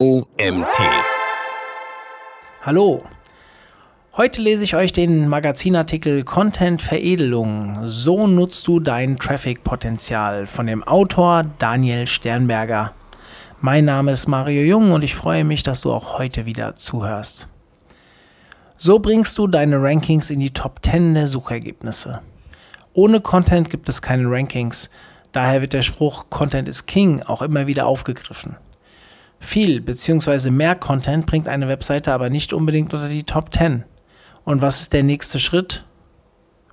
OMT. Hallo. Heute lese ich euch den Magazinartikel Content Veredelung. So nutzt du dein Traffic-Potenzial von dem Autor Daniel Sternberger. Mein Name ist Mario Jung und ich freue mich, dass du auch heute wieder zuhörst. So bringst du deine Rankings in die Top 10 der Suchergebnisse. Ohne Content gibt es keine Rankings, daher wird der Spruch Content is King auch immer wieder aufgegriffen. Viel bzw. mehr Content bringt eine Webseite aber nicht unbedingt unter die Top 10. Und was ist der nächste Schritt?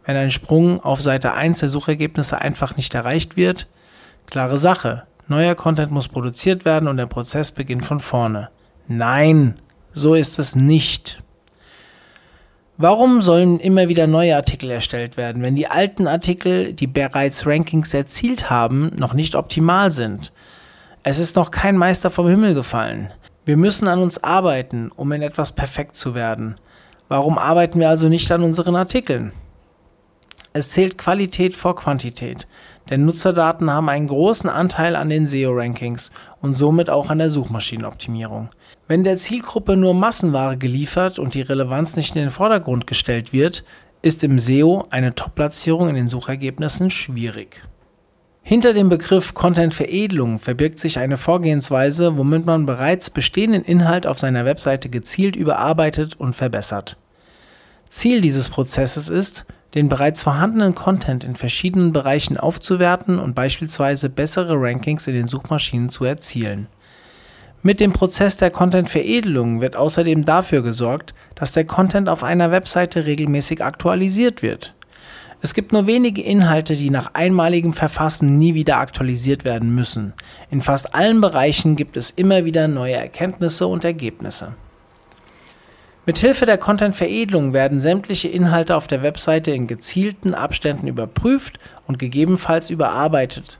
Wenn ein Sprung auf Seite 1 der Suchergebnisse einfach nicht erreicht wird? Klare Sache. Neuer Content muss produziert werden und der Prozess beginnt von vorne. Nein, so ist es nicht. Warum sollen immer wieder neue Artikel erstellt werden, wenn die alten Artikel, die bereits Rankings erzielt haben, noch nicht optimal sind? Es ist noch kein Meister vom Himmel gefallen. Wir müssen an uns arbeiten, um in etwas perfekt zu werden. Warum arbeiten wir also nicht an unseren Artikeln? Es zählt Qualität vor Quantität, denn Nutzerdaten haben einen großen Anteil an den SEO-Rankings und somit auch an der Suchmaschinenoptimierung. Wenn der Zielgruppe nur Massenware geliefert und die Relevanz nicht in den Vordergrund gestellt wird, ist im SEO eine Top-Platzierung in den Suchergebnissen schwierig. Hinter dem Begriff Content-Veredelung verbirgt sich eine Vorgehensweise, womit man bereits bestehenden Inhalt auf seiner Webseite gezielt überarbeitet und verbessert. Ziel dieses Prozesses ist, den bereits vorhandenen Content in verschiedenen Bereichen aufzuwerten und beispielsweise bessere Rankings in den Suchmaschinen zu erzielen. Mit dem Prozess der Content-Veredelung wird außerdem dafür gesorgt, dass der Content auf einer Webseite regelmäßig aktualisiert wird. Es gibt nur wenige Inhalte, die nach einmaligem Verfassen nie wieder aktualisiert werden müssen. In fast allen Bereichen gibt es immer wieder neue Erkenntnisse und Ergebnisse. Mithilfe der Content-Veredelung werden sämtliche Inhalte auf der Webseite in gezielten Abständen überprüft und gegebenenfalls überarbeitet.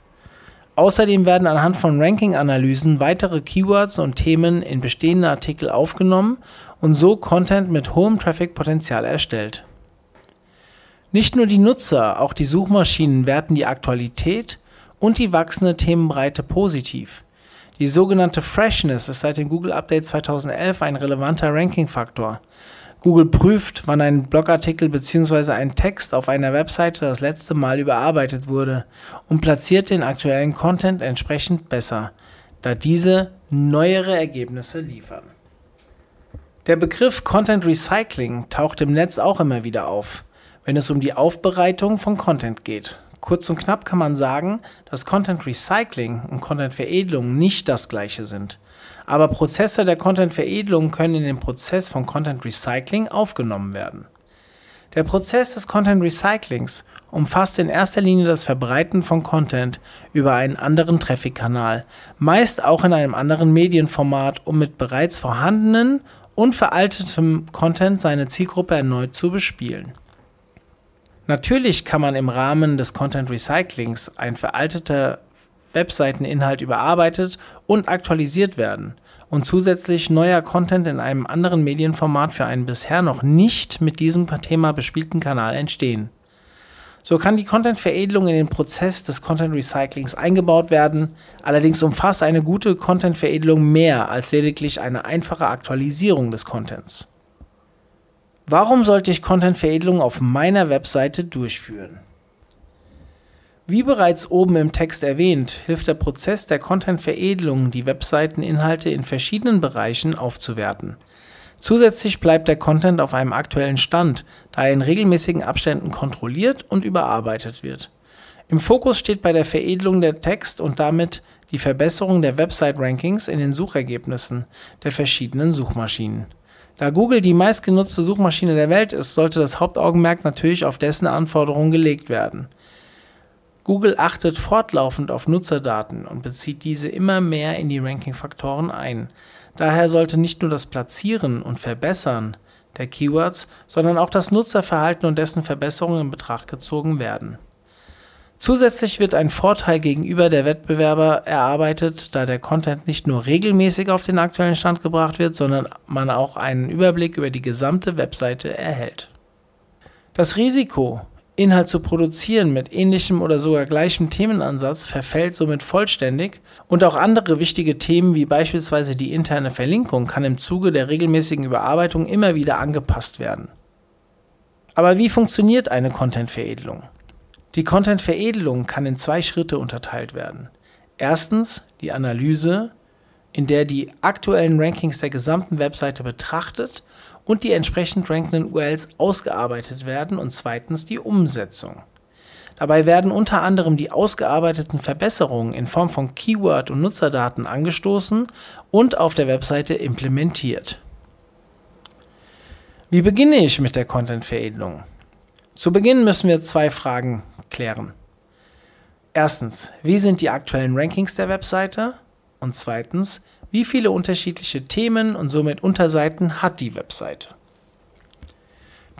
Außerdem werden anhand von Ranking-Analysen weitere Keywords und Themen in bestehende Artikel aufgenommen und so Content mit hohem Traffic-Potenzial erstellt. Nicht nur die Nutzer, auch die Suchmaschinen werten die Aktualität und die wachsende Themenbreite positiv. Die sogenannte Freshness ist seit dem Google Update 2011 ein relevanter Ranking-Faktor. Google prüft, wann ein Blogartikel bzw. ein Text auf einer Webseite das letzte Mal überarbeitet wurde und platziert den aktuellen Content entsprechend besser, da diese neuere Ergebnisse liefern. Der Begriff Content Recycling taucht im Netz auch immer wieder auf, wenn es um die Aufbereitung von Content geht. Kurz und knapp kann man sagen, dass Content Recycling und Content Veredelung nicht das gleiche sind. Aber Prozesse der Content Veredelung können in den Prozess von Content Recycling aufgenommen werden. Der Prozess des Content Recyclings umfasst in erster Linie das Verbreiten von Content über einen anderen Traffic-Kanal, meist auch in einem anderen Medienformat, um mit bereits vorhandenen und veraltetem Content seine Zielgruppe erneut zu bespielen. Natürlich kann man im Rahmen des Content Recyclings ein veralteter Webseiteninhalt überarbeitet und aktualisiert werden und zusätzlich neuer Content in einem anderen Medienformat für einen bisher noch nicht mit diesem Thema bespielten Kanal entstehen. So kann die Content-Veredelung in den Prozess des Content-Recyclings eingebaut werden, allerdings umfasst eine gute Content-Veredelung mehr als lediglich eine einfache Aktualisierung des Contents. Warum sollte ich Content-Veredelung auf meiner Webseite durchführen? Wie bereits oben im Text erwähnt, hilft der Prozess der Content-Veredelung, die Webseiteninhalte in verschiedenen Bereichen aufzuwerten. Zusätzlich bleibt der Content auf einem aktuellen Stand, da er in regelmäßigen Abständen kontrolliert und überarbeitet wird. Im Fokus steht bei der Veredelung der Text und damit die Verbesserung der Website-Rankings in den Suchergebnissen der verschiedenen Suchmaschinen. Da Google die meistgenutzte Suchmaschine der Welt ist, sollte das Hauptaugenmerk natürlich auf dessen Anforderungen gelegt werden. Google achtet fortlaufend auf Nutzerdaten und bezieht diese immer mehr in die Ranking-Faktoren ein. Daher sollte nicht nur das Platzieren und Verbessern der Keywords, sondern auch das Nutzerverhalten und dessen Verbesserung in Betracht gezogen werden. Zusätzlich wird ein Vorteil gegenüber der Wettbewerber erarbeitet, da der Content nicht nur regelmäßig auf den aktuellen Stand gebracht wird, sondern man auch einen Überblick über die gesamte Webseite erhält. Das Risiko, Inhalt zu produzieren mit ähnlichem oder sogar gleichem Themenansatz verfällt somit vollständig und auch andere wichtige Themen wie beispielsweise die interne Verlinkung kann im Zuge der regelmäßigen Überarbeitung immer wieder angepasst werden. Aber wie funktioniert eine Content-Veredelung? Die Content-Veredelung kann in zwei Schritte unterteilt werden. Erstens die Analyse, in der die aktuellen Rankings der gesamten Webseite betrachtet und die entsprechend rankenden URLs ausgearbeitet werden und zweitens die Umsetzung. Dabei werden unter anderem die ausgearbeiteten Verbesserungen in Form von Keyword- und Nutzerdaten angestoßen und auf der Webseite implementiert. Wie beginne ich mit der Content-Veredelung? Zu Beginn müssen wir zwei Fragen klären. Erstens, wie sind die aktuellen Rankings der Webseite? Und zweitens, wie viele unterschiedliche Themen und somit Unterseiten hat die Webseite?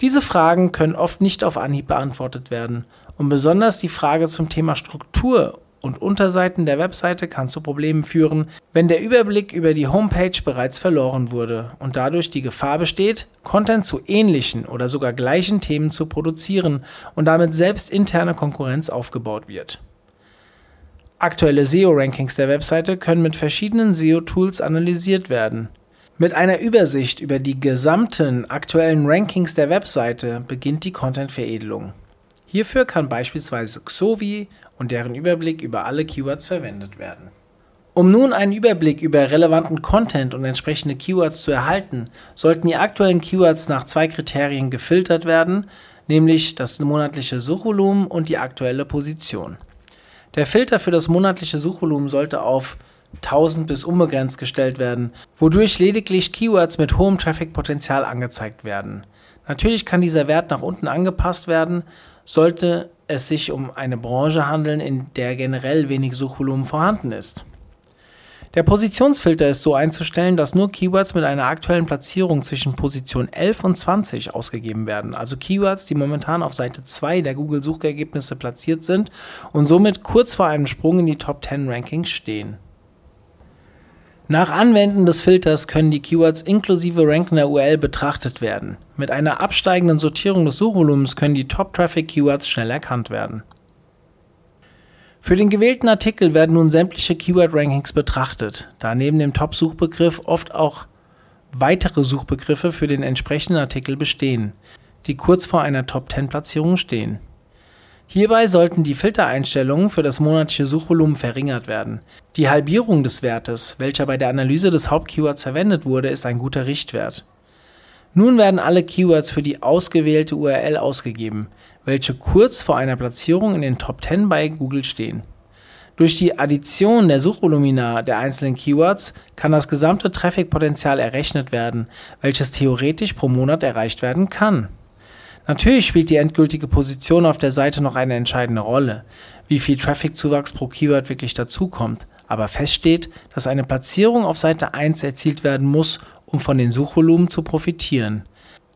Diese Fragen können oft nicht auf Anhieb beantwortet werden und besonders die Frage zum Thema Struktur und Unterseiten der Webseite kann zu Problemen führen, wenn der Überblick über die Homepage bereits verloren wurde und dadurch die Gefahr besteht, Content zu ähnlichen oder sogar gleichen Themen zu produzieren und damit selbst interne Konkurrenz aufgebaut wird. Aktuelle SEO-Rankings der Webseite können mit verschiedenen SEO-Tools analysiert werden. Mit einer Übersicht über die gesamten aktuellen Rankings der Webseite beginnt die Content-Veredelung. Hierfür kann beispielsweise Xovi und deren Überblick über alle Keywords verwendet werden. Um nun einen Überblick über relevanten Content und entsprechende Keywords zu erhalten, sollten die aktuellen Keywords nach zwei Kriterien gefiltert werden, nämlich das monatliche Suchvolumen und die aktuelle Position. Der Filter für das monatliche Suchvolumen sollte auf 1000 bis unbegrenzt gestellt werden, wodurch lediglich Keywords mit hohem Traffic-Potenzial angezeigt werden. Natürlich kann dieser Wert nach unten angepasst werden, sollte es sich um eine Branche handeln, in der generell wenig Suchvolumen vorhanden ist. Der Positionsfilter ist so einzustellen, dass nur Keywords mit einer aktuellen Platzierung zwischen Position 11 und 20 ausgegeben werden, also Keywords, die momentan auf Seite 2 der Google-Suchergebnisse platziert sind und somit kurz vor einem Sprung in die Top 10 Rankings stehen. Nach Anwenden des Filters können die Keywords inklusive rankender URL betrachtet werden. Mit einer absteigenden Sortierung des Suchvolumens können die Top-Traffic-Keywords schnell erkannt werden. Für den gewählten Artikel werden nun sämtliche Keyword-Rankings betrachtet, da neben dem Top-Suchbegriff oft auch weitere Suchbegriffe für den entsprechenden Artikel bestehen, die kurz vor einer Top-10-Platzierung stehen. Hierbei sollten die Filtereinstellungen für das monatliche Suchvolumen verringert werden. Die Halbierung des Wertes, welcher bei der Analyse des Hauptkeywords verwendet wurde, ist ein guter Richtwert. Nun werden alle Keywords für die ausgewählte URL ausgegeben, welche kurz vor einer Platzierung in den Top 10 bei Google stehen. Durch die Addition der Suchvolumina der einzelnen Keywords kann das gesamte Traffic-Potenzial errechnet werden, welches theoretisch pro Monat erreicht werden kann. Natürlich spielt die endgültige Position auf der Seite noch eine entscheidende Rolle, wie viel Traffic-Zuwachs pro Keyword wirklich dazukommt, aber fest steht, dass eine Platzierung auf Seite 1 erzielt werden muss, um von den Suchvolumen zu profitieren.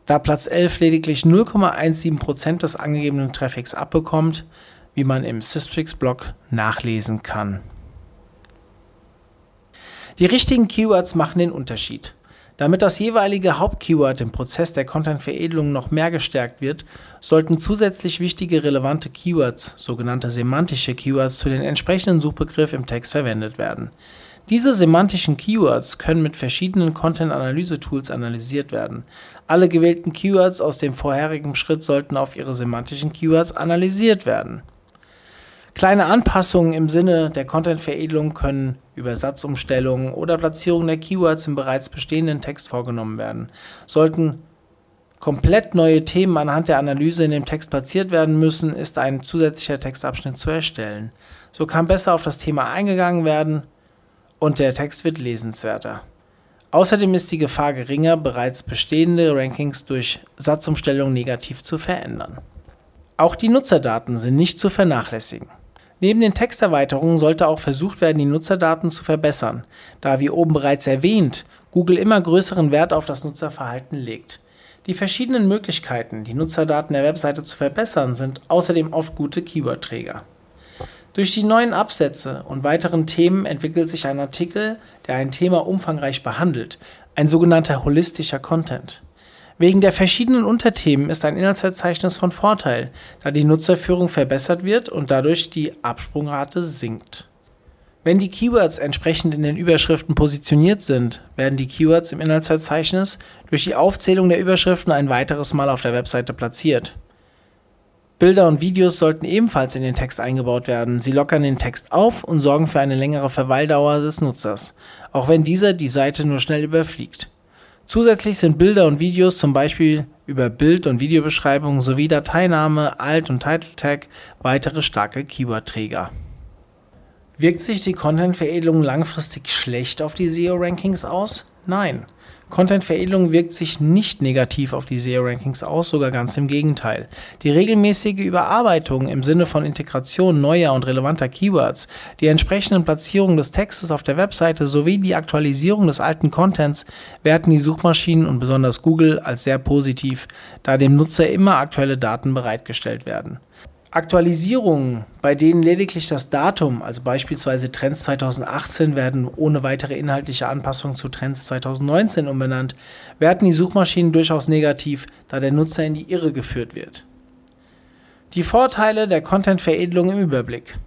Da Platz 11 lediglich 0,17% des angegebenen Traffics abbekommt, wie man im Systrix-Blog nachlesen kann. Die richtigen Keywords machen den Unterschied. Damit das jeweilige Hauptkeyword im Prozess der Content-Veredelung noch mehr gestärkt wird, sollten zusätzlich wichtige relevante Keywords, sogenannte semantische Keywords, zu den entsprechenden Suchbegriff im Text verwendet werden. Diese semantischen Keywords können mit verschiedenen Content-Analyse-Tools analysiert werden. Alle gewählten Keywords aus dem vorherigen Schritt sollten auf ihre semantischen Keywords analysiert werden. Kleine Anpassungen im Sinne der Content-Veredelung können über Satzumstellungen oder Platzierung der Keywords im bereits bestehenden Text vorgenommen werden. Sollten komplett neue Themen anhand der Analyse in dem Text platziert werden müssen, ist ein zusätzlicher Textabschnitt zu erstellen. So kann besser auf das Thema eingegangen werden und der Text wird lesenswerter. Außerdem ist die Gefahr geringer, bereits bestehende Rankings durch Satzumstellung negativ zu verändern. Auch die Nutzerdaten sind nicht zu vernachlässigen. Neben den Texterweiterungen sollte auch versucht werden, die Nutzerdaten zu verbessern, da wie oben bereits erwähnt, Google immer größeren Wert auf das Nutzerverhalten legt. Die verschiedenen Möglichkeiten, die Nutzerdaten der Webseite zu verbessern, sind außerdem oft gute Keywordträger. Durch die neuen Absätze und weiteren Themen entwickelt sich ein Artikel, der ein Thema umfangreich behandelt, ein sogenannter holistischer Content. Wegen der verschiedenen Unterthemen ist ein Inhaltsverzeichnis von Vorteil, da die Nutzerführung verbessert wird und dadurch die Absprungrate sinkt. Wenn die Keywords entsprechend in den Überschriften positioniert sind, werden die Keywords im Inhaltsverzeichnis durch die Aufzählung der Überschriften ein weiteres Mal auf der Webseite platziert. Bilder und Videos sollten ebenfalls in den Text eingebaut werden. Sie lockern den Text auf und sorgen für eine längere Verweildauer des Nutzers, auch wenn dieser die Seite nur schnell überfliegt. Zusätzlich sind Bilder und Videos zum Beispiel über Bild- und Videobeschreibung sowie Dateiname, Alt- und Title Tag weitere starke Keyword-Träger. Wirkt sich die Content-Veredelung langfristig schlecht auf die SEO-Rankings aus? Nein. Content-Veredelung wirkt sich nicht negativ auf die SEO-Rankings aus, sogar ganz im Gegenteil. Die regelmäßige Überarbeitung im Sinne von Integration neuer und relevanter Keywords, die entsprechenden Platzierungen des Textes auf der Webseite sowie die Aktualisierung des alten Contents werten die Suchmaschinen und besonders Google als sehr positiv, da dem Nutzer immer aktuelle Daten bereitgestellt werden. Aktualisierungen, bei denen lediglich das Datum, also beispielsweise Trends 2018 werden ohne weitere inhaltliche Anpassung zu Trends 2019 umbenannt, werten die Suchmaschinen durchaus negativ, da der Nutzer in die Irre geführt wird. Die Vorteile der Content-Veredelung im Überblick.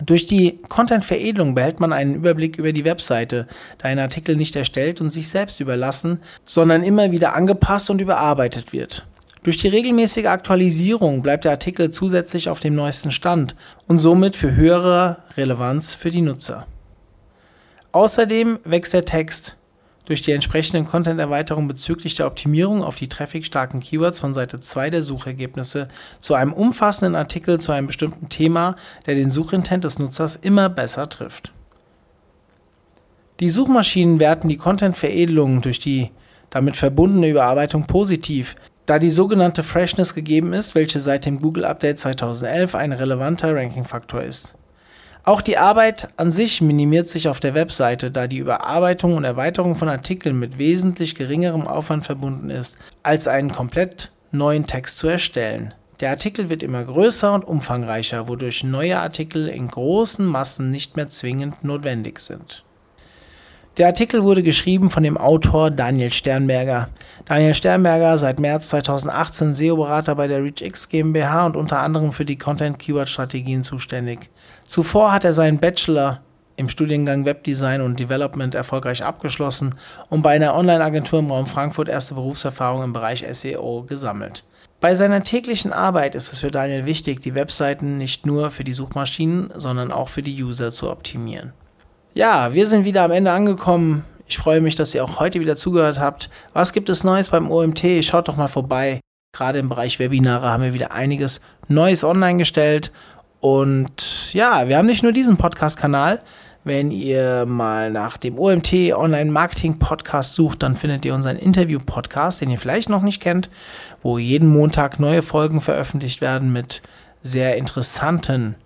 Durch die Content-Veredelung behält man einen Überblick über die Webseite, da ein Artikel nicht erstellt und sich selbst überlassen, sondern immer wieder angepasst und überarbeitet wird. Durch die regelmäßige Aktualisierung bleibt der Artikel zusätzlich auf dem neuesten Stand und somit für höhere Relevanz für die Nutzer. Außerdem wächst der Text durch die entsprechenden Content-Erweiterungen bezüglich der Optimierung auf die trafficstarken Keywords von Seite 2 der Suchergebnisse zu einem umfassenden Artikel zu einem bestimmten Thema, der den Suchintent des Nutzers immer besser trifft. Die Suchmaschinen werten die Content-Veredelung durch die damit verbundene Überarbeitung positiv, da die sogenannte Freshness gegeben ist, welche seit dem Google Update 2011 ein relevanter Rankingfaktor ist. Auch die Arbeit an sich minimiert sich auf der Webseite, da die Überarbeitung und Erweiterung von Artikeln mit wesentlich geringerem Aufwand verbunden ist, als einen komplett neuen Text zu erstellen. Der Artikel wird immer größer und umfangreicher, wodurch neue Artikel in großen Massen nicht mehr zwingend notwendig sind. Der Artikel wurde geschrieben von dem Autor Daniel Sternberger. Daniel Sternberger, seit März 2018 SEO-Berater bei der ReachX GmbH und unter anderem für die Content-Keyword-Strategien zuständig. Zuvor hat er seinen Bachelor im Studiengang Webdesign und Development erfolgreich abgeschlossen und bei einer Online-Agentur im Raum Frankfurt erste Berufserfahrung im Bereich SEO gesammelt. Bei seiner täglichen Arbeit ist es für Daniel wichtig, die Webseiten nicht nur für die Suchmaschinen, sondern auch für die User zu optimieren. Ja, wir sind wieder am Ende angekommen. Ich freue mich, dass ihr auch heute wieder zugehört habt. Was gibt es Neues beim OMT? Schaut doch mal vorbei. Gerade im Bereich Webinare haben wir wieder einiges Neues online gestellt. Und ja, wir haben nicht nur diesen Podcast-Kanal. Wenn ihr mal nach dem OMT Online Marketing Podcast sucht, dann findet ihr unseren Interview-Podcast, den ihr vielleicht noch nicht kennt, wo jeden Montag neue Folgen veröffentlicht werden mit sehr interessanten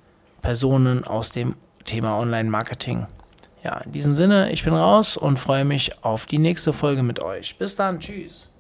Personen aus dem Thema Online Marketing. Ja, in diesem Sinne, ich bin raus und freue mich auf die nächste Folge mit euch. Bis dann, tschüss.